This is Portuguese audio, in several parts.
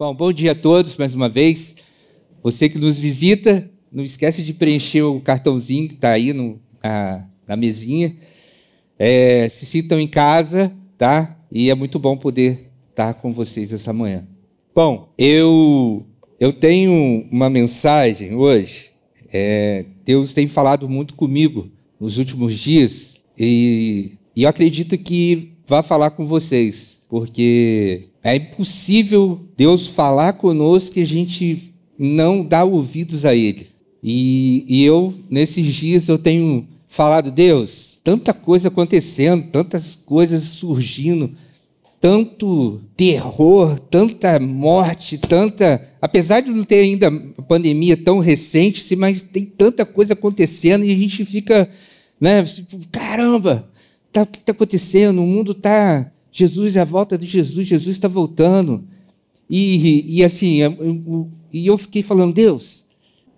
Bom, bom dia a todos mais uma vez. Você que nos visita, não esquece de preencher o cartãozinho que está aí no, na, na mesinha. É, se sintam em casa, tá? E é muito bom poder estar com vocês essa manhã. Bom, eu eu tenho uma mensagem hoje. É, Deus tem falado muito comigo nos últimos dias e, e eu acredito que vai falar com vocês, porque é impossível Deus falar conosco e a gente não dar ouvidos a Ele. E, e eu, nesses dias, eu tenho falado, Deus, tanta coisa acontecendo, tantas coisas surgindo, tanto terror, tanta morte, tanta. Apesar de não ter ainda a pandemia tão recente, mas tem tanta coisa acontecendo e a gente fica, né? Caramba, tá, o que está acontecendo? O mundo está Jesus é a volta de Jesus, Jesus está voltando. E, e assim, eu, e eu fiquei falando, Deus,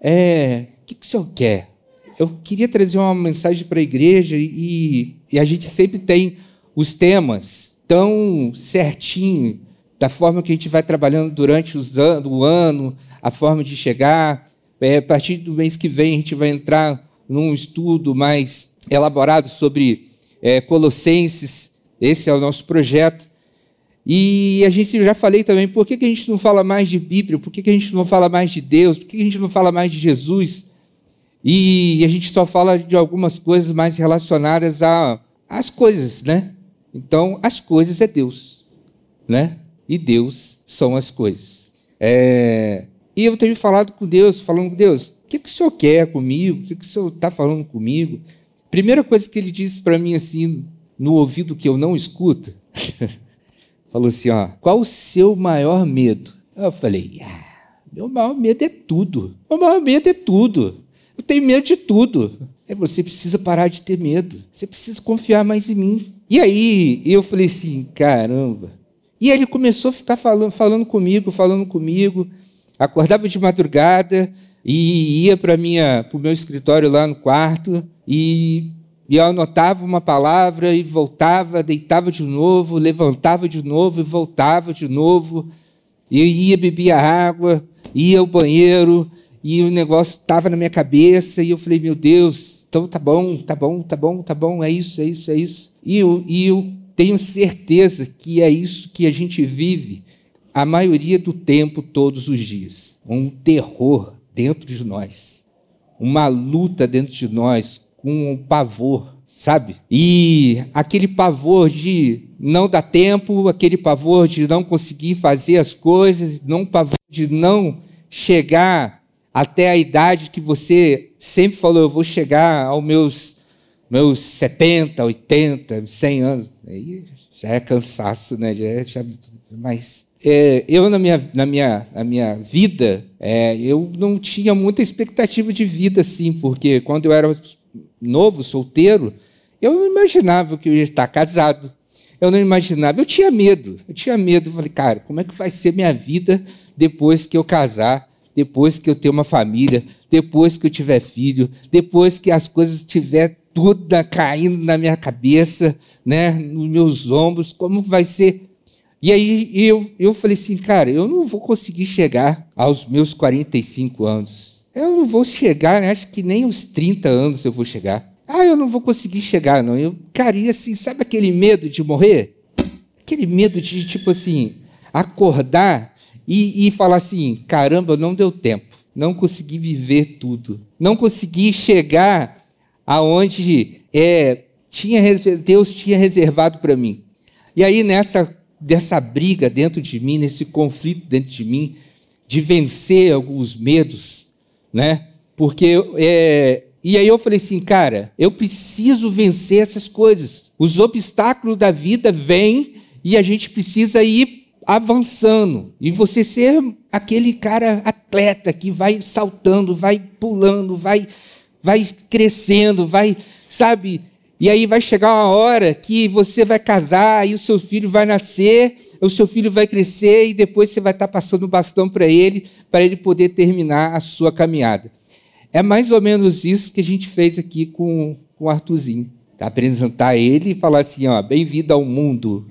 é, o que, que o Senhor quer? Eu queria trazer uma mensagem para a igreja e, e a gente sempre tem os temas tão certinho da forma que a gente vai trabalhando durante os an o ano, a forma de chegar. É, a partir do mês que vem a gente vai entrar num estudo mais elaborado sobre é, Colossenses esse é o nosso projeto. E a gente já falei também, por que, que a gente não fala mais de Bíblia? Por que, que a gente não fala mais de Deus? Por que, que a gente não fala mais de Jesus? E a gente só fala de algumas coisas mais relacionadas às coisas, né? Então, as coisas é Deus, né? E Deus são as coisas. É... E eu tenho falado com Deus, falando com Deus, o que, que o Senhor quer comigo? O que, que o Senhor está falando comigo? Primeira coisa que ele disse para mim assim, no ouvido que eu não escuto, falou assim: ó, qual o seu maior medo? Eu falei: ah, meu maior medo é tudo. Meu maior medo é tudo. Eu tenho medo de tudo. Aí você precisa parar de ter medo. Você precisa confiar mais em mim. E aí eu falei assim: caramba. E ele começou a ficar falando, falando comigo, falando comigo. Acordava de madrugada e ia para o meu escritório lá no quarto e e eu anotava uma palavra e voltava, deitava de novo, levantava de novo e voltava de novo. Eu ia, bebia água, ia ao banheiro, e o negócio estava na minha cabeça, e eu falei, meu Deus, então tá bom, tá bom, tá bom, tá bom, é isso, é isso, é isso. E eu, e eu tenho certeza que é isso que a gente vive a maioria do tempo, todos os dias. Um terror dentro de nós, uma luta dentro de nós com um pavor, sabe? E aquele pavor de não dar tempo, aquele pavor de não conseguir fazer as coisas, não pavor de não chegar até a idade que você sempre falou, eu vou chegar aos meus meus 70, 80, 100 anos. Aí já é cansaço, né? Já é, já, mas é, eu na minha, na minha, na minha vida, é, eu não tinha muita expectativa de vida assim, porque quando eu era novo, solteiro, eu não imaginava que eu ia estar casado. Eu não imaginava, eu tinha medo, eu tinha medo. Eu falei, cara, como é que vai ser minha vida depois que eu casar, depois que eu ter uma família, depois que eu tiver filho, depois que as coisas estiver tudo caindo na minha cabeça, né, nos meus ombros, como vai ser? E aí eu, eu falei assim, cara, eu não vou conseguir chegar aos meus 45 anos. Eu não vou chegar, né? acho que nem os 30 anos eu vou chegar. Ah, eu não vou conseguir chegar, não. Eu, cara, e assim, sabe aquele medo de morrer? Aquele medo de, tipo assim, acordar e, e falar assim: caramba, não deu tempo, não consegui viver tudo, não consegui chegar aonde é, tinha, Deus tinha reservado para mim. E aí, nessa dessa briga dentro de mim, nesse conflito dentro de mim, de vencer alguns medos, né? Porque é, e aí eu falei assim, cara, eu preciso vencer essas coisas. Os obstáculos da vida vêm e a gente precisa ir avançando. E você ser aquele cara atleta que vai saltando, vai pulando, vai vai crescendo, vai, sabe? E aí vai chegar uma hora que você vai casar e o seu filho vai nascer, o seu filho vai crescer e depois você vai estar passando o bastão para ele, para ele poder terminar a sua caminhada. É mais ou menos isso que a gente fez aqui com, com o Arthurzinho. Tá? Apresentar ele e falar assim, ó, bem-vindo ao mundo.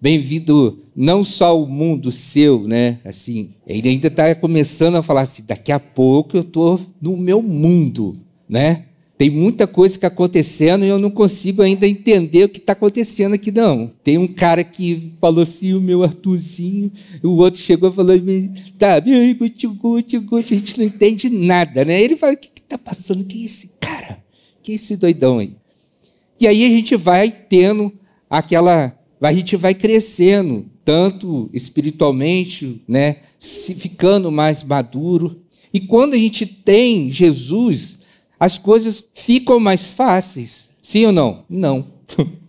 bem-vindo não só o mundo seu, né? Assim, ele ainda está começando a falar assim: daqui a pouco eu estou no meu mundo, né? Tem muita coisa que está acontecendo e eu não consigo ainda entender o que está acontecendo aqui, não. Tem um cara que falou assim, o meu Arthurzinho, o outro chegou e falou, tá, guti, guti, guti, a gente não entende nada, né? Ele fala, o que está passando? Quem é esse cara? Quem é esse doidão aí? E aí a gente vai tendo aquela a gente vai crescendo, tanto espiritualmente, né, ficando mais maduro. E quando a gente tem Jesus, as coisas ficam mais fáceis. Sim ou não? Não.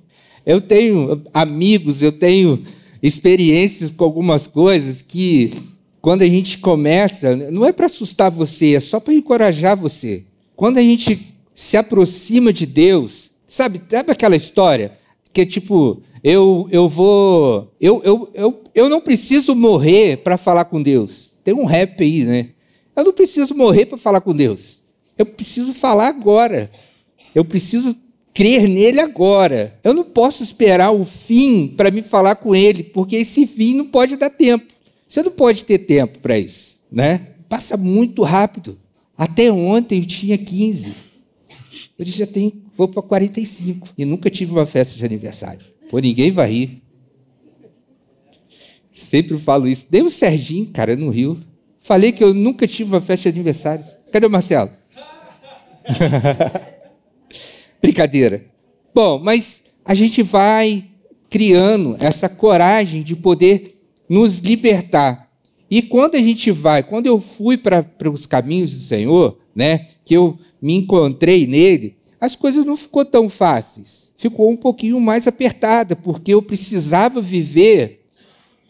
Eu tenho amigos, eu tenho experiências com algumas coisas que, quando a gente começa, não é para assustar você, é só para encorajar você. Quando a gente se aproxima de Deus, sabe, sabe aquela história que é tipo, eu, eu vou. Eu, eu, eu, eu não preciso morrer para falar com Deus. Tem um rap aí, né? Eu não preciso morrer para falar com Deus. Eu preciso falar agora. Eu preciso crer nele agora. Eu não posso esperar o fim para me falar com ele, porque esse fim não pode dar tempo. Você não pode ter tempo para isso, né? Passa muito rápido. Até ontem eu tinha 15. Hoje já tenho, vou para 45 e nunca tive uma festa de aniversário. Pô, ninguém vai rir. Sempre falo isso. Dei o Serginho, cara, no Rio. Falei que eu nunca tive uma festa de aniversário. Cadê o Marcelo? Brincadeira. Bom, mas a gente vai criando essa coragem de poder nos libertar. E quando a gente vai, quando eu fui para os caminhos do Senhor, né, que eu me encontrei nele, as coisas não ficou tão fáceis. Ficou um pouquinho mais apertada, porque eu precisava viver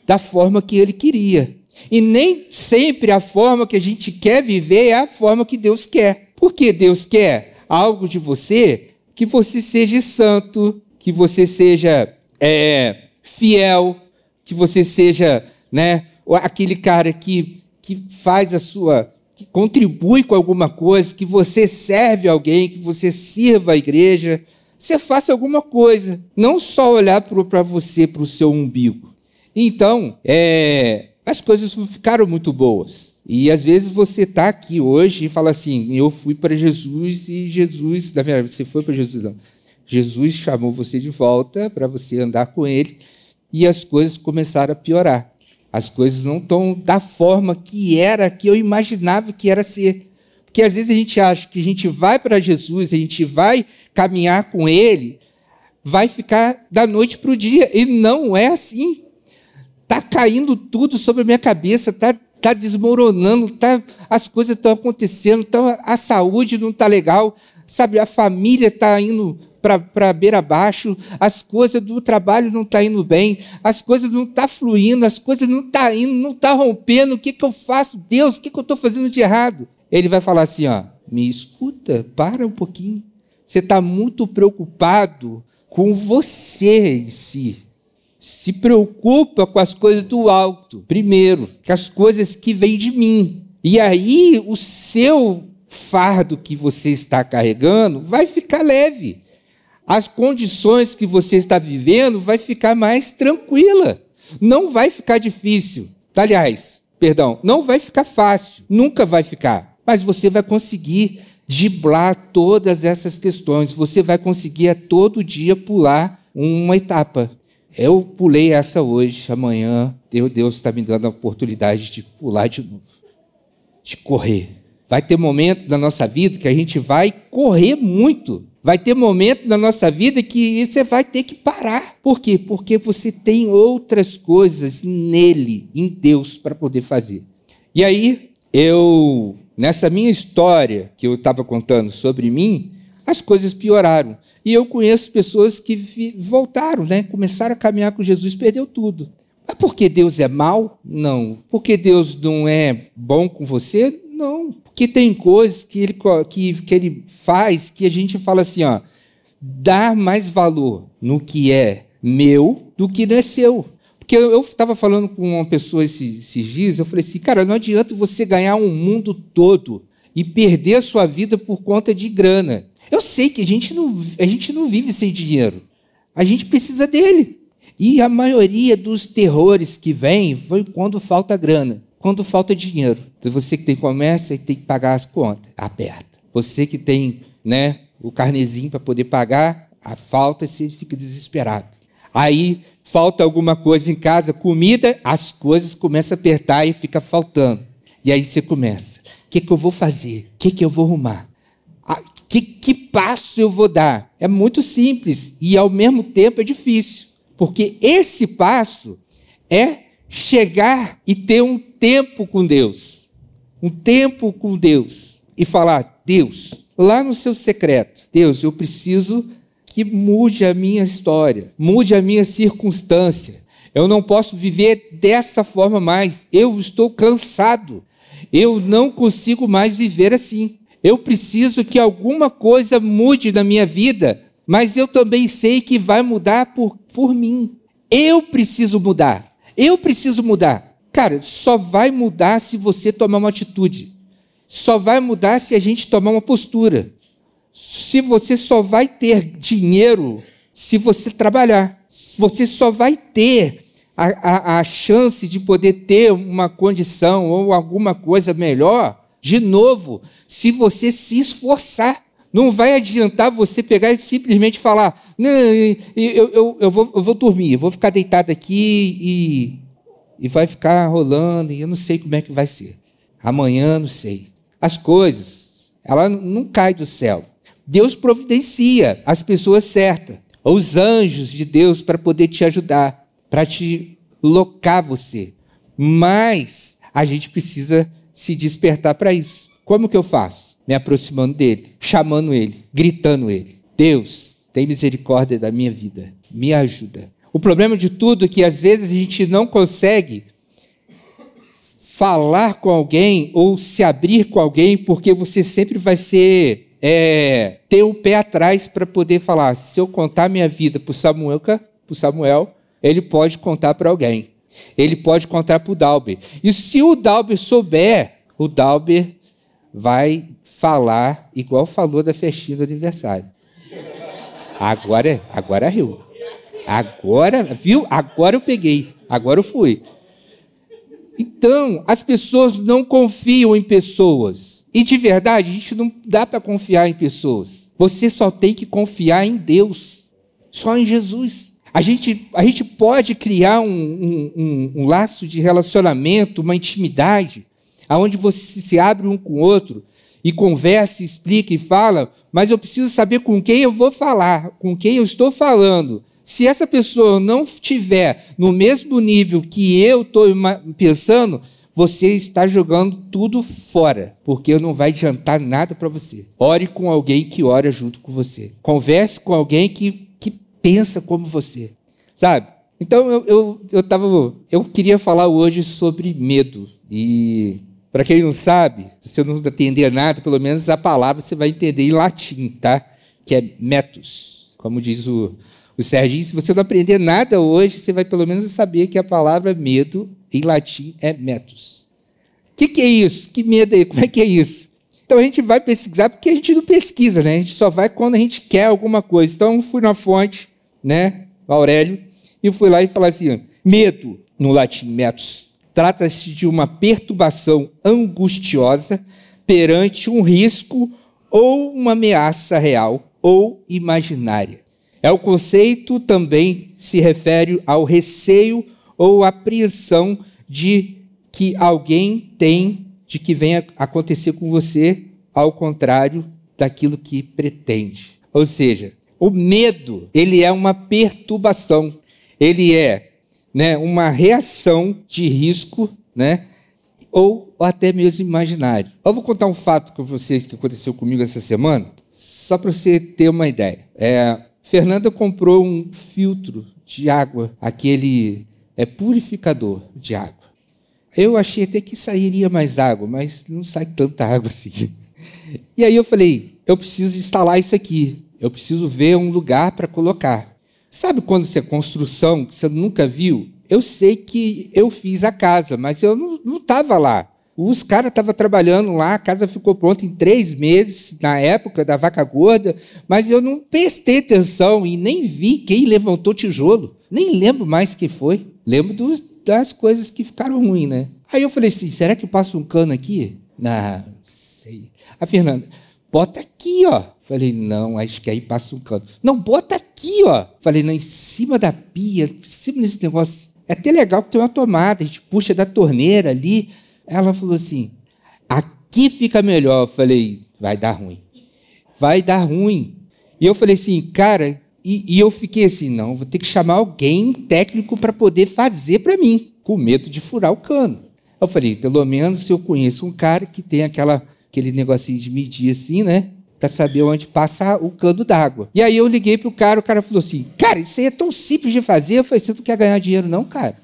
da forma que ele queria. E nem sempre a forma que a gente quer viver é a forma que Deus quer. Porque Deus quer algo de você que você seja santo, que você seja é, fiel, que você seja né, aquele cara que, que faz a sua que contribui com alguma coisa, que você serve alguém, que você sirva a igreja, você faça alguma coisa. Não só olhar para você, para o seu umbigo. Então, é, as coisas ficaram muito boas. E às vezes você está aqui hoje e fala assim: eu fui para Jesus e Jesus, na verdade, você foi para Jesus, não. Jesus chamou você de volta para você andar com ele e as coisas começaram a piorar as coisas não estão da forma que era, que eu imaginava que era ser. Porque às vezes a gente acha que a gente vai para Jesus, a gente vai caminhar com Ele, vai ficar da noite para o dia. E não é assim. Está caindo tudo sobre a minha cabeça, está tá desmoronando, tá, as coisas estão acontecendo, tá, a saúde não está legal, sabe, a família está indo para beira abaixo, as coisas do trabalho não estão tá indo bem, as coisas não estão tá fluindo, as coisas não estão tá indo, não estão tá rompendo, o que, que eu faço? Deus, o que, que eu estou fazendo de errado? Ele vai falar assim: ó, me escuta, para um pouquinho. Você está muito preocupado com você em si. Se preocupa com as coisas do alto, primeiro, com as coisas que vêm de mim. E aí o seu fardo que você está carregando vai ficar leve as condições que você está vivendo vai ficar mais tranquila. Não vai ficar difícil. Aliás, perdão, não vai ficar fácil. Nunca vai ficar. Mas você vai conseguir driblar todas essas questões. Você vai conseguir a todo dia pular uma etapa. Eu pulei essa hoje, amanhã Deus está me dando a oportunidade de pular de novo, de correr. Vai ter momento na nossa vida que a gente vai correr muito. Vai ter momento na nossa vida que você vai ter que parar. Por quê? Porque você tem outras coisas nele, em Deus, para poder fazer. E aí, eu, nessa minha história que eu estava contando sobre mim, as coisas pioraram. E eu conheço pessoas que voltaram, né? começaram a caminhar com Jesus, perdeu tudo. Mas porque Deus é mau? Não. Porque Deus não é bom com você? Não. Porque tem coisas que ele, que, que ele faz que a gente fala assim, ó, dar mais valor no que é meu do que não é seu. Porque eu estava falando com uma pessoa esses, esses dias, eu falei assim, cara, não adianta você ganhar um mundo todo e perder a sua vida por conta de grana. Eu sei que a gente não, a gente não vive sem dinheiro. A gente precisa dele. E a maioria dos terrores que vem foi quando falta grana, quando falta dinheiro. Então, você que tem comércio tem que pagar as contas, aperta. Você que tem né, o carnezinho para poder pagar, a falta você fica desesperado. Aí falta alguma coisa em casa, comida, as coisas começam a apertar e fica faltando. E aí você começa: o que, que eu vou fazer? O que, que eu vou arrumar? Ah, que, que passo eu vou dar? É muito simples e ao mesmo tempo é difícil, porque esse passo é chegar e ter um tempo com Deus. Um tempo com Deus e falar: Deus, lá no seu secreto, Deus, eu preciso que mude a minha história, mude a minha circunstância. Eu não posso viver dessa forma mais. Eu estou cansado. Eu não consigo mais viver assim. Eu preciso que alguma coisa mude na minha vida, mas eu também sei que vai mudar por, por mim. Eu preciso mudar. Eu preciso mudar. Cara, só vai mudar se você tomar uma atitude. Só vai mudar se a gente tomar uma postura. Se você só vai ter dinheiro se você trabalhar. Você só vai ter a, a, a chance de poder ter uma condição ou alguma coisa melhor, de novo, se você se esforçar. Não vai adiantar você pegar e simplesmente falar: não, eu, eu, eu, vou, eu vou dormir, eu vou ficar deitado aqui e, e vai ficar rolando, e eu não sei como é que vai ser. Amanhã, não sei. As coisas, ela não cai do céu. Deus providencia as pessoas certas, os anjos de Deus para poder te ajudar, para te locar você. Mas a gente precisa se despertar para isso. Como que eu faço? Me aproximando dele, chamando ele, gritando ele. Deus, tem misericórdia da minha vida, me ajuda. O problema de tudo é que às vezes a gente não consegue falar com alguém ou se abrir com alguém porque você sempre vai ser é, ter o um pé atrás para poder falar. Se eu contar minha vida para Samuel, para Samuel, ele pode contar para alguém. Ele pode contar para o Dalber. E se o Dalber souber, o Dalber vai falar igual falou da festinha do aniversário. Agora, agora riu. Agora, viu? Agora eu peguei. Agora eu fui. Então, as pessoas não confiam em pessoas. E de verdade, a gente não dá para confiar em pessoas. Você só tem que confiar em Deus, só em Jesus. A gente, a gente pode criar um, um, um, um laço de relacionamento, uma intimidade, aonde você se abre um com o outro e conversa, explica e fala, mas eu preciso saber com quem eu vou falar, com quem eu estou falando. Se essa pessoa não estiver no mesmo nível que eu estou pensando, você está jogando tudo fora, porque não vai adiantar nada para você. Ore com alguém que ora junto com você. Converse com alguém que, que pensa como você. Sabe? Então eu, eu, eu, tava, eu queria falar hoje sobre medo. E para quem não sabe, se você não entender nada, pelo menos a palavra você vai entender em latim, tá? Que é metus. Como diz o, o Serginho, se você não aprender nada hoje, você vai pelo menos saber que a palavra medo em latim é metus. O que, que é isso? Que medo é? Como é que é isso? Então a gente vai pesquisar porque a gente não pesquisa, né? A gente só vai quando a gente quer alguma coisa. Então eu fui na fonte, né, Aurélio, e fui lá e falei assim: medo, no latim, metus, trata-se de uma perturbação angustiosa perante um risco ou uma ameaça real ou imaginária. É o conceito também se refere ao receio ou apreensão de que alguém tem de que venha acontecer com você ao contrário daquilo que pretende. Ou seja, o medo, ele é uma perturbação, ele é né, uma reação de risco, né, ou até mesmo imaginário. Eu vou contar um fato com vocês que aconteceu comigo essa semana, só para você ter uma ideia. É, Fernanda comprou um filtro de água, aquele é purificador de água. Eu achei até que sairia mais água, mas não sai tanta água assim. E aí eu falei, eu preciso instalar isso aqui. Eu preciso ver um lugar para colocar. Sabe quando você é construção que você nunca viu? Eu sei que eu fiz a casa, mas eu não estava lá. Os caras estavam trabalhando lá, a casa ficou pronta em três meses, na época da vaca gorda, mas eu não prestei atenção e nem vi quem levantou tijolo. Nem lembro mais quem foi. Lembro dos, das coisas que ficaram ruins, né? Aí eu falei assim: será que eu passo um cano aqui? Não, sei. A Fernanda, bota aqui, ó. Falei, não, acho que aí passa um cano. Não, bota aqui, ó. Falei, não, em cima da pia, em cima desse negócio. É até legal que tem uma tomada, a gente puxa da torneira ali. Ela falou assim: aqui fica melhor. Eu falei, vai dar ruim. Vai dar ruim. E eu falei assim, cara, e, e eu fiquei assim, não, vou ter que chamar alguém técnico para poder fazer para mim, com medo de furar o cano. Eu falei, pelo menos eu conheço um cara que tem aquela, aquele negocinho de medir assim, né? Para saber onde passa o cano d'água. E aí eu liguei para o cara, o cara falou assim: Cara, isso aí é tão simples de fazer. Eu falei: Você não quer ganhar dinheiro, não, cara?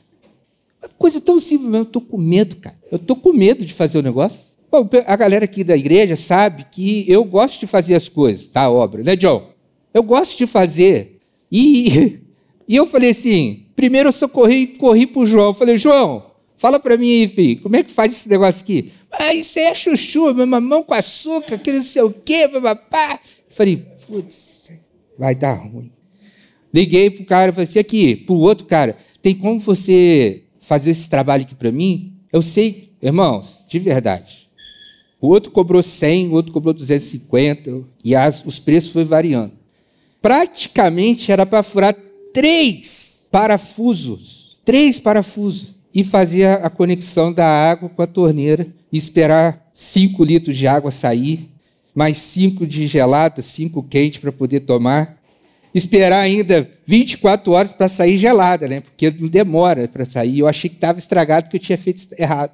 Uma coisa tão simples mesmo. Eu estou com medo, cara. Eu estou com medo de fazer o negócio. Bom, a galera aqui da igreja sabe que eu gosto de fazer as coisas, tá? A obra, né, John? Eu gosto de fazer. E, e eu falei assim: primeiro eu socorri, corri para o João. falei: João, Fala para mim aí, filho, como é que faz esse negócio aqui? Ah, isso é chuchu, mamão com açúcar, que não sei o quê, papapá. Falei, putz, vai dar ruim. Liguei pro cara, falei assim, aqui, pro outro cara, tem como você fazer esse trabalho aqui para mim? Eu sei, irmãos, de verdade. O outro cobrou 100, o outro cobrou 250, e as, os preços foram variando. Praticamente era para furar três parafusos. Três parafusos e fazia a conexão da água com a torneira e esperar cinco litros de água sair, mais cinco de gelada, cinco quente para poder tomar. Esperar ainda 24 horas para sair gelada, né? porque não demora para sair. Eu achei que estava estragado, que eu tinha feito errado.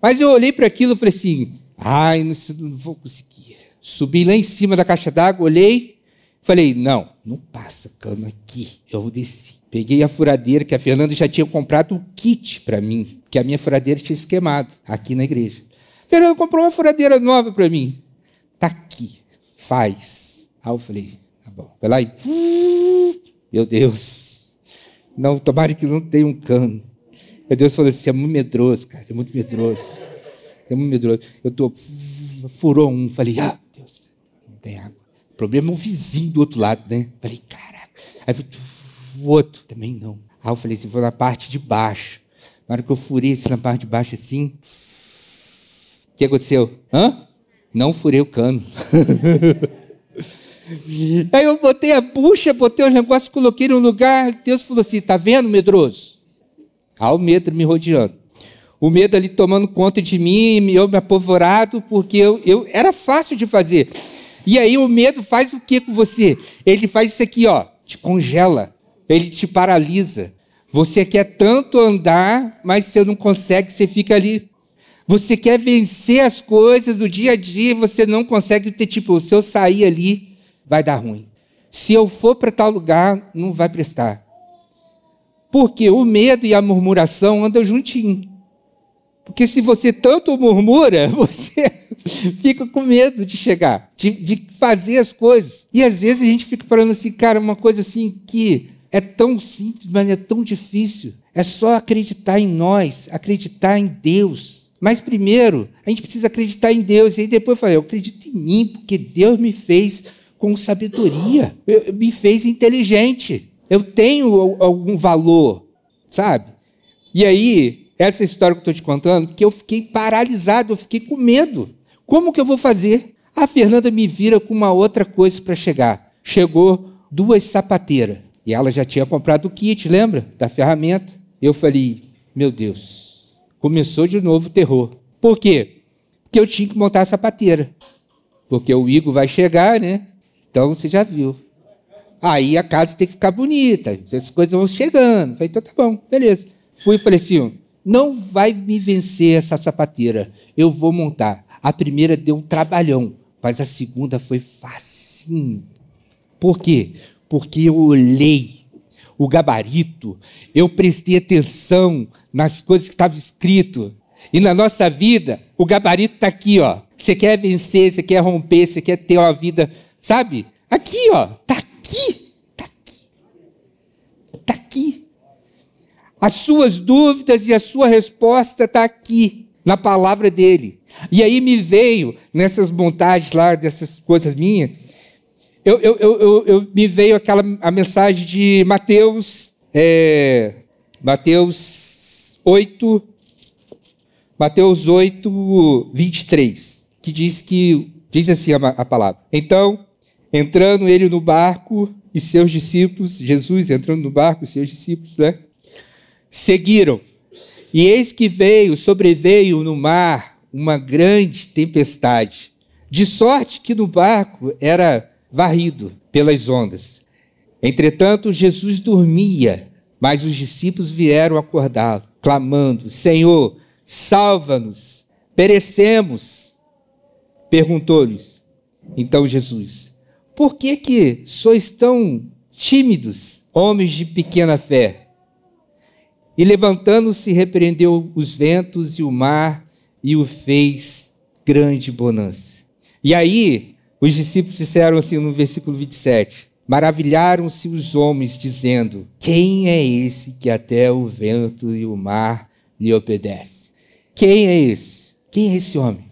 Mas eu olhei para aquilo e falei assim: ai, não, não vou conseguir. Subi lá em cima da caixa d'água, olhei, falei: não, não passa cano aqui. Eu desci. Peguei a furadeira, que a Fernanda já tinha comprado um kit para mim, que a minha furadeira tinha esquemado aqui na igreja. A Fernanda comprou uma furadeira nova para mim. Tá aqui, faz. Aí eu falei, tá bom. Vai lá e. Meu Deus. Não, tomara que não tenha um cano. Meu Deus falou assim: é muito medroso, cara, é muito medroso. É muito medroso. Eu tô. Furou um. Falei, ah, Deus, não tem água. O problema é o vizinho do outro lado, né? Falei, caraca. Aí foi o outro. Também não. Aí eu falei assim, vou na parte de baixo. Na hora que eu furei assim na parte de baixo assim, o que aconteceu? Hã? Não furei o cano. Aí eu botei a bucha, botei os negócios, coloquei no lugar. Deus falou assim: tá vendo, medroso? Aí o medo me rodeando. O medo ali tomando conta de mim, eu me apavorado, porque eu, eu era fácil de fazer. E aí o medo faz o que com você? Ele faz isso aqui, ó, te congela ele te paralisa. Você quer tanto andar, mas você não consegue, você fica ali. Você quer vencer as coisas do dia a dia, você não consegue ter, tipo, se eu sair ali, vai dar ruim. Se eu for para tal lugar, não vai prestar. Porque o medo e a murmuração andam juntinho. Porque se você tanto murmura, você fica com medo de chegar, de, de, fazer as coisas. E às vezes a gente fica falando assim, cara, uma coisa assim que é tão simples, mas é tão difícil. É só acreditar em nós, acreditar em Deus. Mas primeiro, a gente precisa acreditar em Deus. E aí depois eu falei, eu acredito em mim, porque Deus me fez com sabedoria, me fez inteligente. Eu tenho algum valor, sabe? E aí, essa história que eu estou te contando, que eu fiquei paralisado, eu fiquei com medo. Como que eu vou fazer? A Fernanda me vira com uma outra coisa para chegar. Chegou duas sapateiras. E ela já tinha comprado o kit, lembra? Da ferramenta. Eu falei, meu Deus, começou de novo o terror. Por quê? Porque eu tinha que montar a sapateira. Porque o Igor vai chegar, né? Então você já viu. Aí a casa tem que ficar bonita, as coisas vão chegando. Falei, então tá bom, beleza. Fui e falei assim: não vai me vencer essa sapateira, eu vou montar. A primeira deu um trabalhão, mas a segunda foi facinho. Por quê? porque eu olhei o gabarito, eu prestei atenção nas coisas que estavam escrito. E na nossa vida, o gabarito está aqui, ó. Você quer vencer, você quer romper, você quer ter uma vida, sabe? Aqui, ó. Está aqui. Está aqui. Está aqui. As suas dúvidas e a sua resposta está aqui. na palavra dele. E aí me veio, nessas montagens lá, dessas coisas minhas, eu, eu, eu, eu, me veio aquela a mensagem de Mateus, é, Mateus 8, Mateus 8, 23, que diz que, diz assim a, a palavra. Então, entrando ele no barco e seus discípulos, Jesus entrando no barco e seus discípulos, né? Seguiram. E eis que veio, sobreveio no mar uma grande tempestade, de sorte que no barco era varrido pelas ondas. Entretanto, Jesus dormia, mas os discípulos vieram acordá-lo, clamando: Senhor, salva-nos, perecemos. Perguntou-lhes então Jesus: Por que que sois tão tímidos, homens de pequena fé? E levantando-se, repreendeu os ventos e o mar e o fez grande bonança. E aí os discípulos disseram assim no versículo 27. Maravilharam-se os homens, dizendo: Quem é esse que até o vento e o mar lhe obedece? Quem é esse? Quem é esse homem?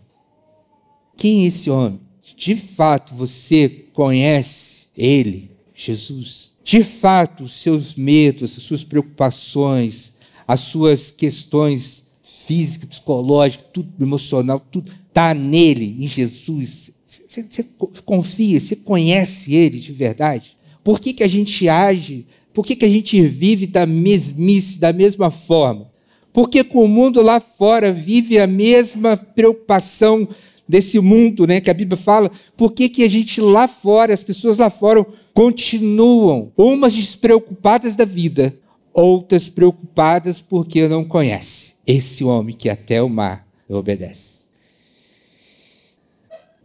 Quem é esse homem? De fato, você conhece ele, Jesus? De fato, seus medos, as suas preocupações, as suas questões físicas, psicológicas, tudo emocional, tudo está nele, em Jesus. Você confia, você conhece ele de verdade? Por que, que a gente age? Por que, que a gente vive da mesmice, da mesma forma? Porque com o mundo lá fora vive a mesma preocupação desse mundo, né, que a Bíblia fala, por que, que a gente lá fora, as pessoas lá fora continuam, umas despreocupadas da vida, outras preocupadas porque não conhece esse homem que até o mar obedece.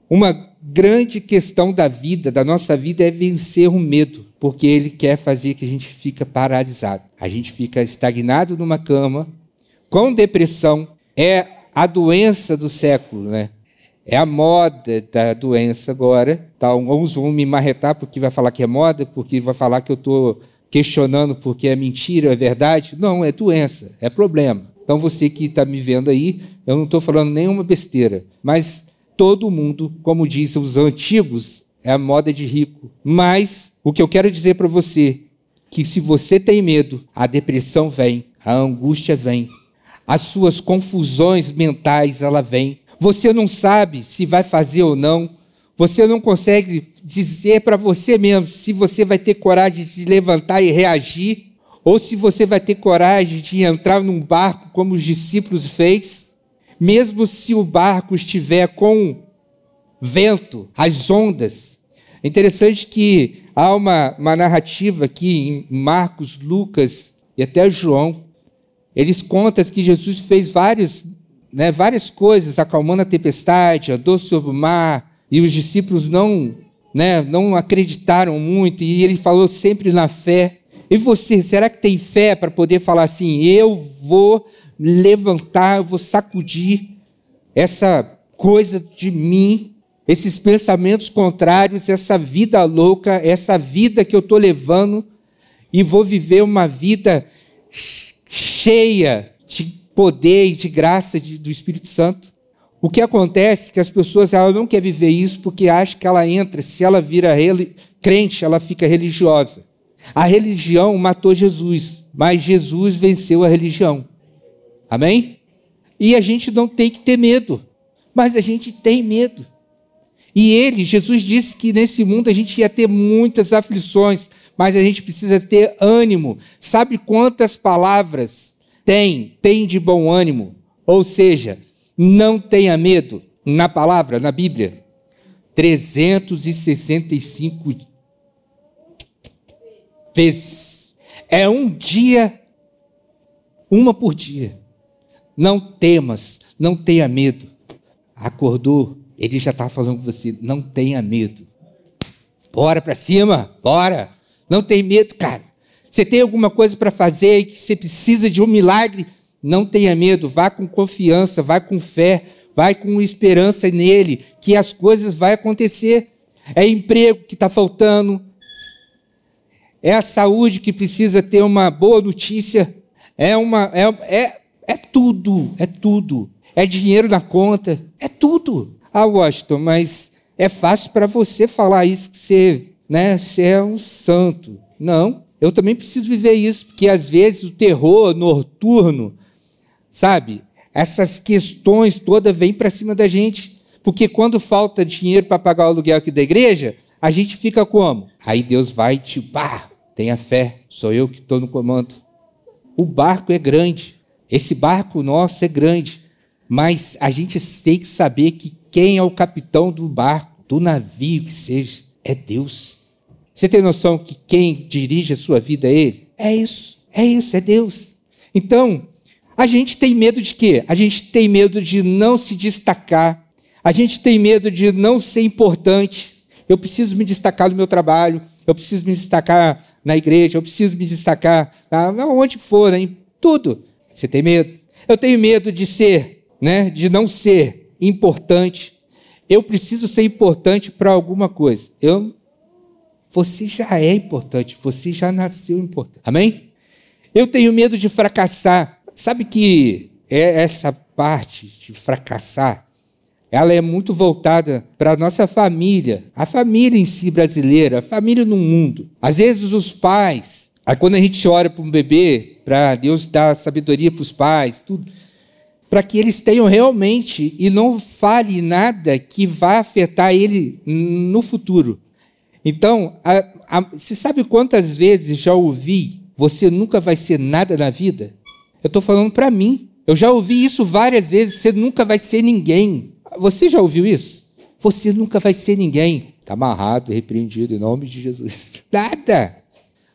Uma grande questão da vida, da nossa vida, é vencer o medo, porque ele quer fazer que a gente fique paralisado. A gente fica estagnado numa cama, com depressão. É a doença do século, né? É a moda da doença agora. Tá, uns vão me marretar porque vai falar que é moda, porque vai falar que eu estou questionando porque é mentira, é verdade. Não, é doença, é problema. Então você que está me vendo aí, eu não estou falando nenhuma besteira, mas todo mundo, como dizem os antigos, é a moda de rico. Mas o que eu quero dizer para você que se você tem medo, a depressão vem, a angústia vem, as suas confusões mentais ela vem. Você não sabe se vai fazer ou não. Você não consegue dizer para você mesmo se você vai ter coragem de levantar e reagir ou se você vai ter coragem de entrar num barco como os discípulos fez mesmo se o barco estiver com vento, as ondas. É interessante que há uma, uma narrativa aqui em Marcos, Lucas e até João. Eles contam que Jesus fez vários, né, várias coisas, acalmando a tempestade, andou sobre o mar, e os discípulos não, né, não acreditaram muito, e ele falou sempre na fé. E você, será que tem fé para poder falar assim: eu vou levantar, eu vou sacudir essa coisa de mim, esses pensamentos contrários, essa vida louca, essa vida que eu estou levando, e vou viver uma vida cheia de poder e de graça de, do Espírito Santo. O que acontece é que as pessoas ela não quer viver isso porque acha que ela entra, se ela vira crente, ela fica religiosa. A religião matou Jesus, mas Jesus venceu a religião. Amém? E a gente não tem que ter medo, mas a gente tem medo. E ele, Jesus disse que nesse mundo a gente ia ter muitas aflições, mas a gente precisa ter ânimo. Sabe quantas palavras tem? Tem de bom ânimo. Ou seja, não tenha medo na palavra, na Bíblia. 365 vezes. É um dia, uma por dia. Não temas, não tenha medo. Acordou, ele já está falando com você, não tenha medo. Bora para cima, bora. Não tem medo, cara. Você tem alguma coisa para fazer e que você precisa de um milagre? Não tenha medo, vá com confiança, vá com fé, vai com esperança nele, que as coisas vão acontecer. É emprego que está faltando, é a saúde que precisa ter uma boa notícia, é uma é, é é tudo, é tudo. é dinheiro na conta, é tudo. Ah, Washington, mas é fácil para você falar isso que você, né, você é um santo. Não, eu também preciso viver isso, porque às vezes o terror noturno, sabe? Essas questões todas vêm para cima da gente. Porque quando falta dinheiro para pagar o aluguel aqui da igreja, a gente fica como? Aí Deus vai te, pá, tenha fé, sou eu que estou no comando. O barco é grande, esse barco nosso é grande, mas a gente tem que saber que quem é o capitão do barco, do navio que seja, é Deus. Você tem noção que quem dirige a sua vida é Ele? É isso, é isso, é Deus. Então, a gente tem medo de quê? A gente tem medo de não se destacar, a gente tem medo de não ser importante. Eu preciso me destacar no meu trabalho, eu preciso me destacar na igreja, eu preciso me destacar onde for, né? em tudo. Você tem medo? Eu tenho medo de ser, né? de não ser importante. Eu preciso ser importante para alguma coisa. Eu você já é importante, você já nasceu importante. Amém? Eu tenho medo de fracassar. Sabe que é essa parte de fracassar, ela é muito voltada para a nossa família, a família em si brasileira, a família no mundo. Às vezes os pais, quando a gente ora para um bebê, para Deus dar sabedoria para os pais, tudo, para que eles tenham realmente e não fale nada que vá afetar ele no futuro. Então, a, a, você sabe quantas vezes já ouvi você nunca vai ser nada na vida? Eu estou falando para mim. Eu já ouvi isso várias vezes. Você nunca vai ser ninguém. Você já ouviu isso? Você nunca vai ser ninguém. Está amarrado, repreendido em nome de Jesus. Nada.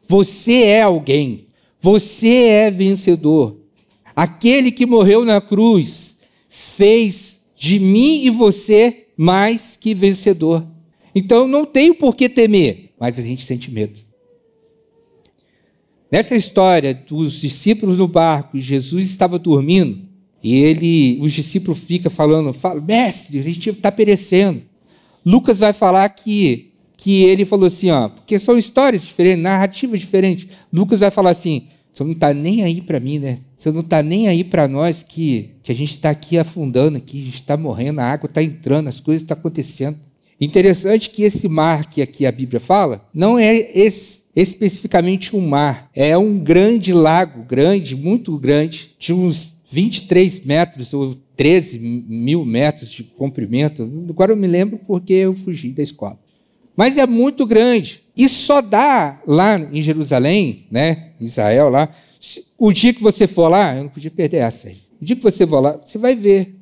Você é alguém. Você é vencedor. Aquele que morreu na cruz fez de mim e você mais que vencedor. Então não tenho por que temer, mas a gente sente medo. Nessa história dos discípulos no barco, Jesus estava dormindo, e ele, os discípulos ficam falando, fala, mestre, a gente está perecendo. Lucas vai falar que, que ele falou assim, ó, porque são histórias diferentes, narrativas diferentes. Lucas vai falar assim, você não está nem aí para mim, né? Você não está nem aí para nós que, que a gente está aqui afundando, aqui, a gente está morrendo, a água está entrando, as coisas estão acontecendo. Interessante que esse mar que aqui a Bíblia fala não é especificamente um mar, é um grande lago, grande, muito grande, de uns 23 metros ou 13 mil metros de comprimento. Agora eu me lembro porque eu fugi da escola. Mas é muito grande. E só dá lá em Jerusalém, né, Israel lá, o dia que você for lá, eu não podia perder essa. O dia que você for lá, você vai ver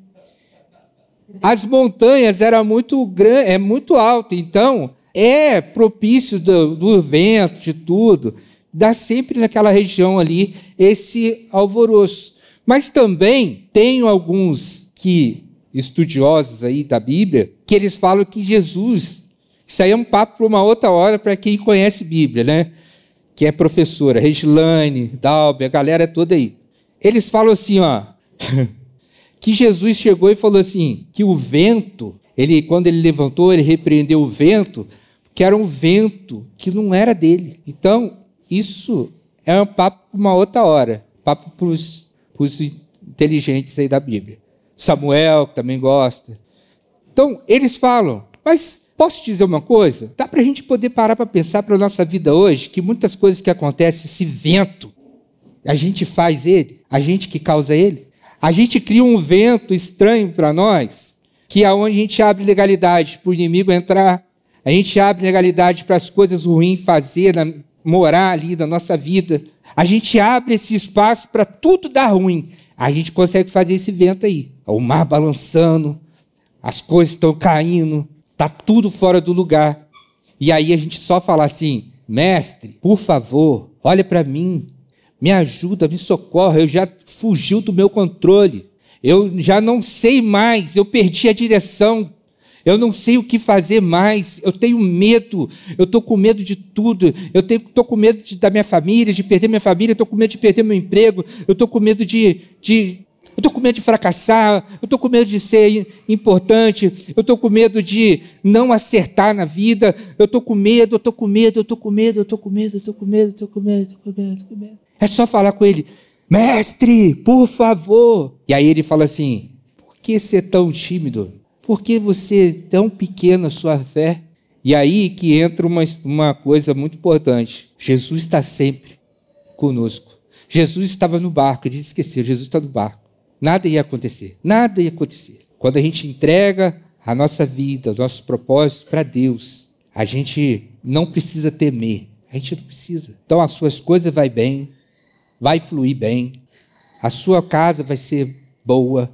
as montanhas eram muito grande, é muito alto, então é propício do, do vento, de tudo, dá sempre naquela região ali esse alvoroço. Mas também tem alguns que estudiosos aí da Bíblia que eles falam que Jesus, isso aí é um papo para uma outra hora para quem conhece Bíblia, né? Que é professora, Regilane, Dalbe, a galera toda aí. Eles falam assim, ó, que Jesus chegou e falou assim, que o vento, ele quando ele levantou, ele repreendeu o vento, que era um vento que não era dele. Então, isso é um papo para uma outra hora, papo para os inteligentes aí da Bíblia. Samuel, que também gosta. Então, eles falam, mas posso dizer uma coisa? Dá para a gente poder parar para pensar para a nossa vida hoje, que muitas coisas que acontecem, esse vento, a gente faz ele, a gente que causa ele. A gente cria um vento estranho para nós, que é onde a gente abre legalidade para o inimigo entrar, a gente abre legalidade para as coisas ruins fazer, morar ali na nossa vida. A gente abre esse espaço para tudo dar ruim. A gente consegue fazer esse vento aí. O mar balançando, as coisas estão caindo, está tudo fora do lugar. E aí a gente só fala assim: mestre, por favor, olha para mim, me ajuda, me socorre, eu já fugiu do meu controle. Eu já não sei mais, eu perdi a direção. Eu não sei o que fazer mais, eu tenho medo, eu estou com medo de tudo, eu estou com medo de, da minha família, de perder minha família, estou com medo de perder meu emprego, eu estou com medo de, de eu estou com medo de fracassar, eu estou com medo de ser importante, eu estou com medo de não acertar na vida, eu estou com medo, eu estou com medo, eu estou com medo, eu estou com medo, eu estou com medo, eu estou com medo, estou com medo, estou com medo. É só falar com ele, mestre, por favor. E aí ele fala assim: por que ser tão tímido? Por que você é tão pequena sua fé? E aí que entra uma, uma coisa muito importante. Jesus está sempre conosco. Jesus estava no barco, ele disse esquecer, Jesus está no barco. Nada ia acontecer, nada ia acontecer. Quando a gente entrega a nossa vida, o nosso propósito para Deus, a gente não precisa temer, a gente não precisa. Então as suas coisas vai bem, vai fluir bem, a sua casa vai ser boa,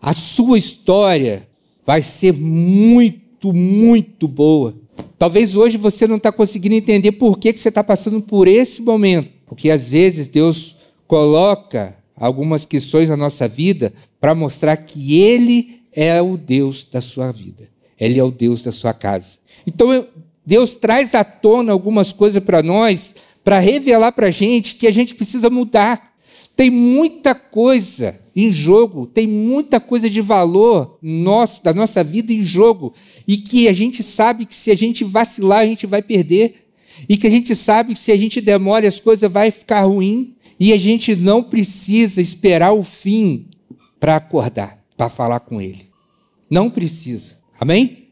a sua história vai ser muito, muito boa. Talvez hoje você não está conseguindo entender por que, que você está passando por esse momento, porque às vezes Deus coloca algumas questões na nossa vida para mostrar que Ele é o Deus da sua vida, Ele é o Deus da sua casa. Então Deus traz à tona algumas coisas para nós, para revelar para a gente que a gente precisa mudar. Tem muita coisa em jogo, tem muita coisa de valor nosso, da nossa vida em jogo, e que a gente sabe que se a gente vacilar, a gente vai perder, e que a gente sabe que se a gente demora, as coisas vai ficar ruim, e a gente não precisa esperar o fim para acordar, para falar com ele. Não precisa. Amém?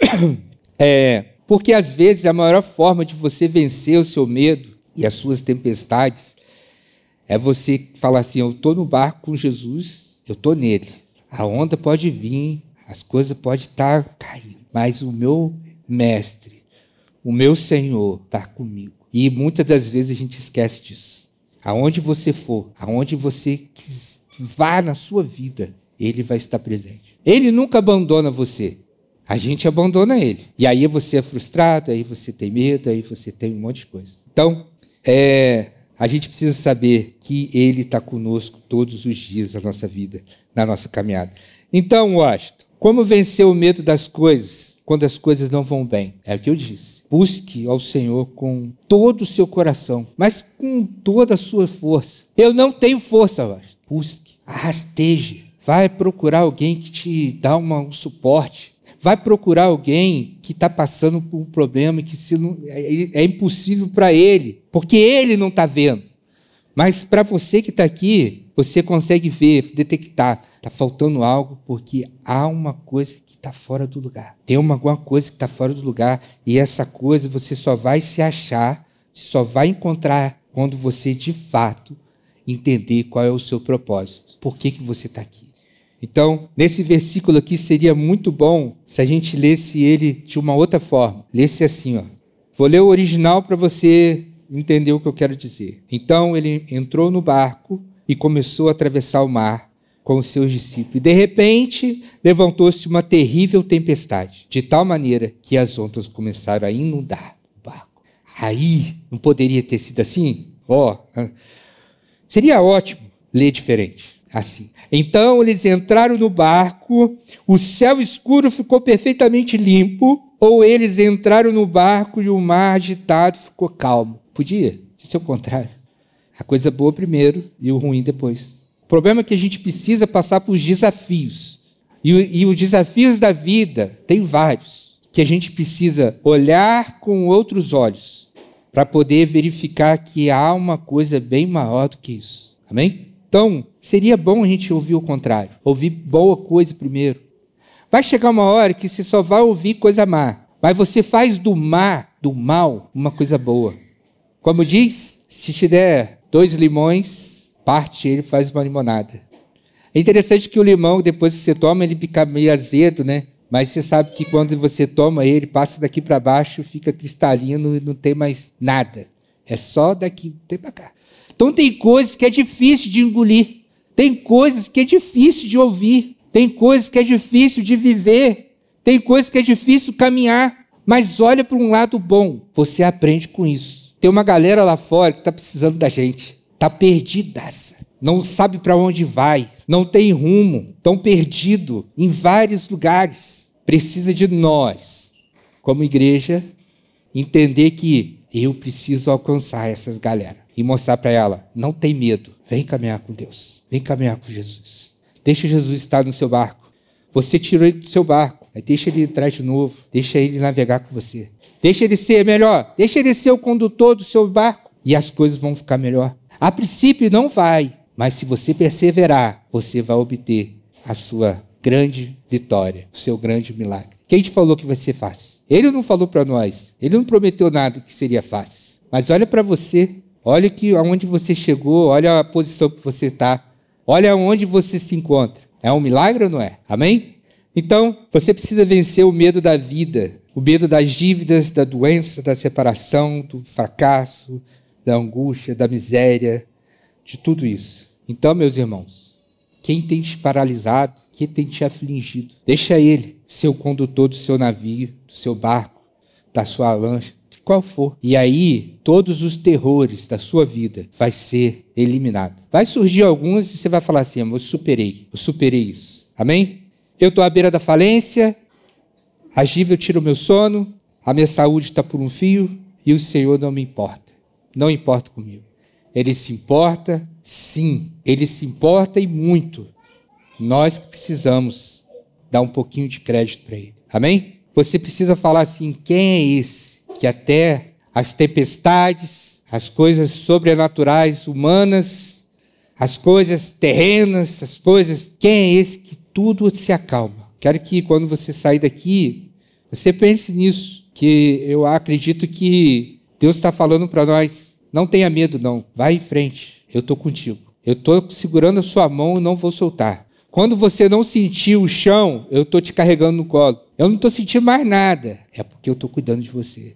É, porque às vezes a maior forma de você vencer o seu medo e as suas tempestades é você falar assim: eu estou no barco com Jesus, eu estou nele. A onda pode vir, as coisas podem estar caindo, mas o meu mestre, o meu Senhor está comigo. E muitas das vezes a gente esquece disso. Aonde você for, aonde você vá na sua vida, ele vai estar presente. Ele nunca abandona você. A gente abandona ele. E aí você é frustrado, aí você tem medo, aí você tem um monte de coisa. Então, é, a gente precisa saber que Ele está conosco todos os dias da nossa vida, na nossa caminhada. Então, Washington, como vencer o medo das coisas quando as coisas não vão bem? É o que eu disse. Busque ao Senhor com todo o seu coração, mas com toda a sua força. Eu não tenho força, Washington. Busque, rasteje. Vai procurar alguém que te dá uma, um suporte vai procurar alguém que está passando por um problema que se não, é, é impossível para ele, porque ele não está vendo. Mas para você que está aqui, você consegue ver, detectar, está faltando algo porque há uma coisa que está fora do lugar. Tem uma, alguma coisa que está fora do lugar e essa coisa você só vai se achar, só vai encontrar quando você de fato entender qual é o seu propósito. Por que, que você está aqui? Então, nesse versículo aqui seria muito bom se a gente lesse ele de uma outra forma. Lesse assim, ó. Vou ler o original para você entender o que eu quero dizer. Então ele entrou no barco e começou a atravessar o mar com os seus discípulos. E de repente levantou-se uma terrível tempestade, de tal maneira que as ondas começaram a inundar o barco. Aí, não poderia ter sido assim? Ó, oh, seria ótimo ler diferente, assim. Então eles entraram no barco, o céu escuro ficou perfeitamente limpo, ou eles entraram no barco e o mar agitado ficou calmo. Podia ser o contrário. A coisa boa primeiro e o ruim depois. O problema é que a gente precisa passar por desafios. E, e os desafios da vida tem vários, que a gente precisa olhar com outros olhos para poder verificar que há uma coisa bem maior do que isso. Amém? Então, seria bom a gente ouvir o contrário, ouvir boa coisa primeiro. Vai chegar uma hora que você só vai ouvir coisa má, mas você faz do má, do mal, uma coisa boa. Como diz, se te der dois limões, parte ele faz uma limonada. É interessante que o limão, depois que você toma, ele fica meio azedo, né? Mas você sabe que quando você toma ele, passa daqui para baixo, fica cristalino e não tem mais nada. É só daqui, tem para cá. Então tem coisas que é difícil de engolir, tem coisas que é difícil de ouvir, tem coisas que é difícil de viver, tem coisas que é difícil caminhar. Mas olha para um lado bom, você aprende com isso. Tem uma galera lá fora que está precisando da gente, está perdidaça, não sabe para onde vai, não tem rumo, estão perdido em vários lugares. Precisa de nós, como igreja, entender que eu preciso alcançar essas galera e mostrar para ela: não tem medo, vem caminhar com Deus, vem caminhar com Jesus. Deixa Jesus estar no seu barco. Você tirou ele do seu barco, aí deixa ele entrar de novo, deixa ele navegar com você. Deixa ele ser melhor, deixa ele ser o condutor do seu barco e as coisas vão ficar melhor. A princípio não vai, mas se você perseverar, você vai obter a sua grande vitória, o seu grande milagre. Quem te falou que vai ser fácil? Ele não falou para nós, ele não prometeu nada que seria fácil. Mas olha para você, olha que aonde você chegou, olha a posição que você está, olha aonde você se encontra. É um milagre ou não é? Amém? Então, você precisa vencer o medo da vida, o medo das dívidas, da doença, da separação, do fracasso, da angústia, da miséria, de tudo isso. Então, meus irmãos, quem tem te paralisado, quem tem te afligido, deixa ele ser o condutor do seu navio, do seu barco, da sua lancha, qual for. E aí, todos os terrores da sua vida vai ser eliminado. Vai surgir alguns e você vai falar assim: eu superei, eu superei isso. Amém? Eu estou à beira da falência, a dívida tira o meu sono, a minha saúde está por um fio e o Senhor não me importa. Não importa comigo. Ele se importa, sim. Ele se importa e muito. Nós que precisamos dar um pouquinho de crédito para Ele. Amém? Você precisa falar assim: quem é esse que até as tempestades, as coisas sobrenaturais, humanas, as coisas terrenas, as coisas, quem é esse que tudo se acalma? Quero que quando você sair daqui, você pense nisso, que eu acredito que Deus está falando para nós: não tenha medo, não, vai em frente, eu estou contigo. Eu estou segurando a sua mão e não vou soltar. Quando você não sentir o chão, eu estou te carregando no colo. Eu não estou sentindo mais nada. É porque eu estou cuidando de você.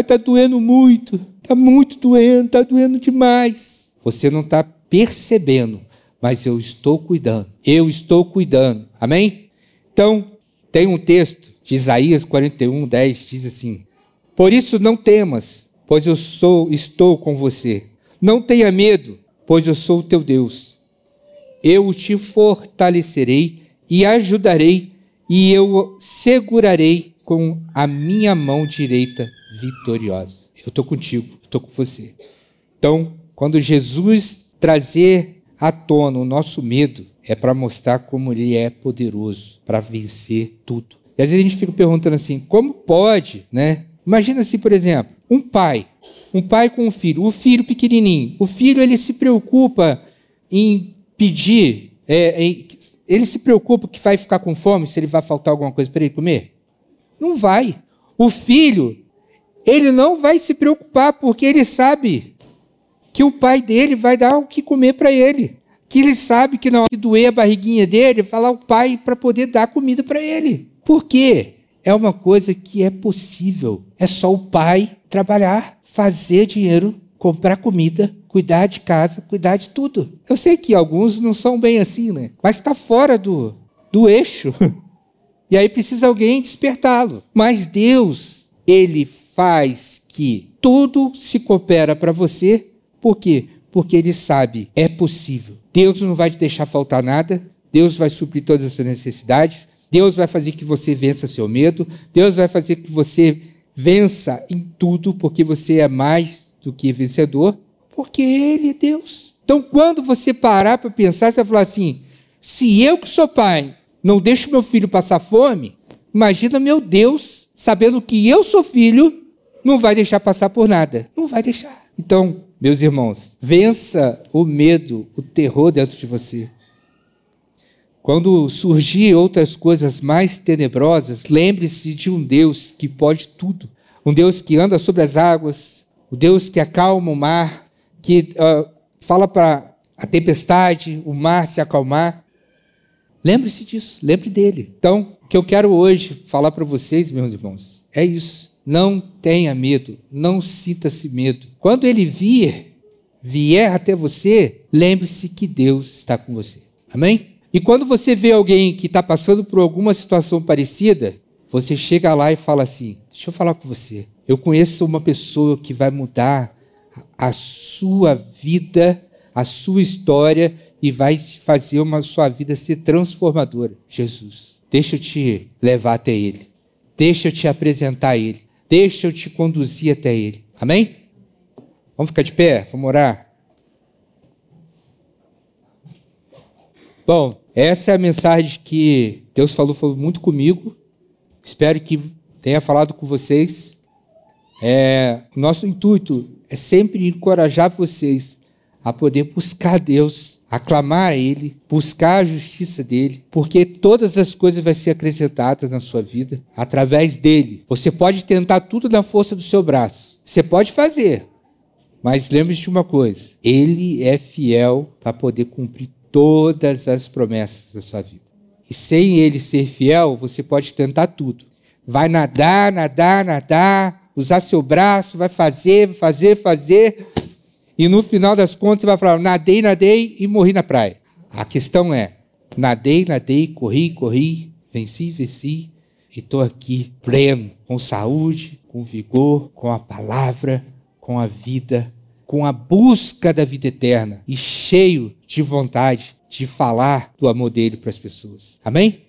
Está doendo muito. Está muito doendo. Está doendo demais. Você não está percebendo, mas eu estou cuidando. Eu estou cuidando. Amém? Então, tem um texto de Isaías 41, 10, diz assim: Por isso não temas, pois eu sou, estou com você. Não tenha medo, pois eu sou o teu Deus. Eu te fortalecerei e ajudarei, e eu segurarei com a minha mão direita vitoriosa. Eu estou contigo, estou com você. Então, quando Jesus trazer à tona o nosso medo, é para mostrar como ele é poderoso para vencer tudo. E às vezes a gente fica perguntando assim, como pode, né? Imagina se, por exemplo, um pai, um pai com um filho, o filho pequenininho, o filho ele se preocupa em pedir, é, ele se preocupa que vai ficar com fome, se ele vai faltar alguma coisa para ele comer? Não vai. O filho, ele não vai se preocupar porque ele sabe que o pai dele vai dar o que comer para ele. Que ele sabe que na hora que doer a barriguinha dele, falar o pai para poder dar comida para ele. Por quê? É uma coisa que é possível. É só o pai trabalhar, fazer dinheiro, comprar comida, cuidar de casa, cuidar de tudo. Eu sei que alguns não são bem assim, né? Mas está fora do, do eixo. E aí precisa alguém despertá-lo. Mas Deus, Ele faz que tudo se coopera para você por quê? Porque ele sabe, é possível. Deus não vai te deixar faltar nada, Deus vai suprir todas as suas necessidades, Deus vai fazer que você vença seu medo, Deus vai fazer que você vença em tudo, porque você é mais do que vencedor, porque Ele é Deus. Então, quando você parar para pensar, você vai falar assim: se eu que sou pai não deixo meu filho passar fome, imagina meu Deus, sabendo que eu sou filho, não vai deixar passar por nada. Não vai deixar. Então, meus irmãos, vença o medo, o terror dentro de você. Quando surgir outras coisas mais tenebrosas, lembre-se de um Deus que pode tudo. Um Deus que anda sobre as águas, o um Deus que acalma o mar, que uh, fala para a tempestade, o mar se acalmar. Lembre-se disso, lembre dele. Então, o que eu quero hoje falar para vocês, meus irmãos, é isso. Não tenha medo, não sinta-se medo. Quando ele vir, vier até você, lembre-se que Deus está com você. Amém? E quando você vê alguém que está passando por alguma situação parecida, você chega lá e fala assim: Deixa eu falar com você. Eu conheço uma pessoa que vai mudar a sua vida, a sua história e vai fazer uma sua vida ser transformadora. Jesus, deixa eu te levar até Ele. Deixa eu te apresentar Ele. Deixa eu te conduzir até Ele. Amém? Vamos ficar de pé? Vamos orar? Bom, essa é a mensagem que Deus falou, falou muito comigo. Espero que tenha falado com vocês. É, o nosso intuito é sempre encorajar vocês a poder buscar Deus, aclamar a Ele, buscar a justiça dele, porque todas as coisas vão ser acrescentadas na sua vida através dele. Você pode tentar tudo na força do seu braço. Você pode fazer, mas lembre-se de uma coisa: Ele é fiel para poder cumprir todas as promessas da sua vida. E sem Ele ser fiel, você pode tentar tudo. Vai nadar, nadar, nadar, usar seu braço, vai fazer, fazer, fazer e no final das contas você vai falar: nadei, nadei e morri na praia. A questão é: nadei, nadei, corri, corri, venci, venci e estou aqui pleno, com saúde, com vigor, com a palavra, com a vida, com a busca da vida eterna e cheio de vontade de falar do amor dele para as pessoas. Amém?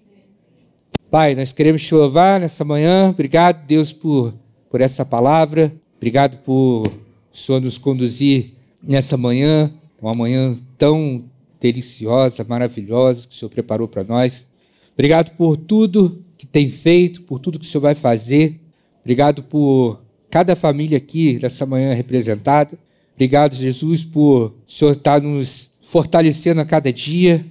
Pai, nós queremos te louvar nessa manhã. Obrigado, Deus, por, por essa palavra. Obrigado por o Senhor nos conduzir nessa manhã, uma manhã tão deliciosa, maravilhosa que o Senhor preparou para nós. Obrigado por tudo que tem feito, por tudo que o Senhor vai fazer. Obrigado por cada família aqui nessa manhã representada. Obrigado, Jesus, por o Senhor estar nos fortalecendo a cada dia.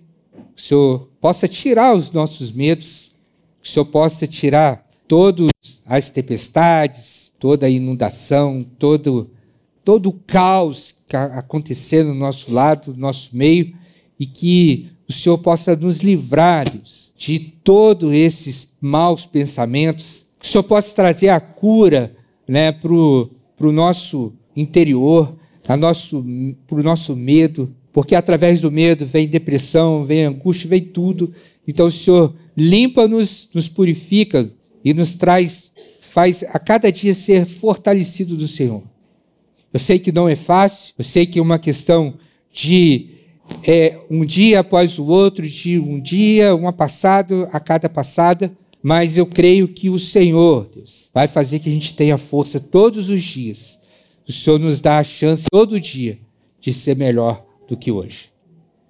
Que o Senhor possa tirar os nossos medos, que o Senhor possa tirar todas as tempestades, toda a inundação, todo todo o caos que acontecendo no nosso lado, no nosso meio, e que o Senhor possa nos livrar, Deus, de todos esses maus pensamentos, que o Senhor possa trazer a cura né, para o nosso interior, para o nosso medo, porque através do medo vem depressão, vem angústia, vem tudo. Então o Senhor limpa-nos, nos purifica e nos traz, faz a cada dia ser fortalecido do Senhor. Eu sei que não é fácil, eu sei que é uma questão de é, um dia após o outro, de um dia, uma passada a cada passada, mas eu creio que o Senhor, Deus, vai fazer que a gente tenha força todos os dias. O Senhor nos dá a chance todo dia de ser melhor do que hoje.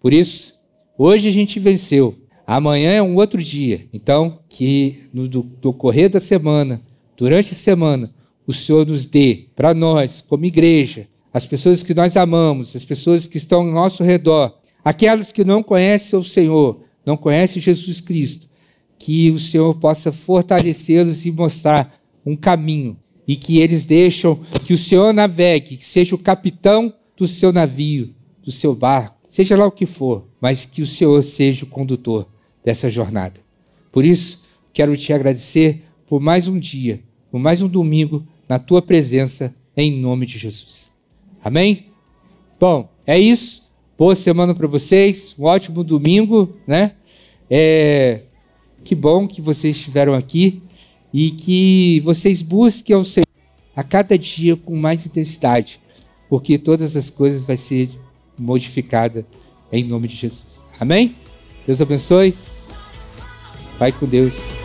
Por isso, hoje a gente venceu. Amanhã é um outro dia. Então, que no decorrer da semana, durante a semana, o Senhor nos dê para nós, como igreja, as pessoas que nós amamos, as pessoas que estão ao nosso redor, aquelas que não conhecem o Senhor, não conhecem Jesus Cristo, que o Senhor possa fortalecê-los e mostrar um caminho e que eles deixam que o Senhor navegue, que seja o capitão do seu navio, do seu barco, seja lá o que for, mas que o Senhor seja o condutor dessa jornada. Por isso, quero te agradecer por mais um dia, por mais um domingo na tua presença, em nome de Jesus. Amém? Bom, é isso. Boa semana para vocês, um ótimo domingo, né? É, que bom que vocês estiveram aqui e que vocês busquem ao Senhor a cada dia com mais intensidade, porque todas as coisas vão ser modificadas em nome de Jesus. Amém? Deus abençoe. Vai com Deus.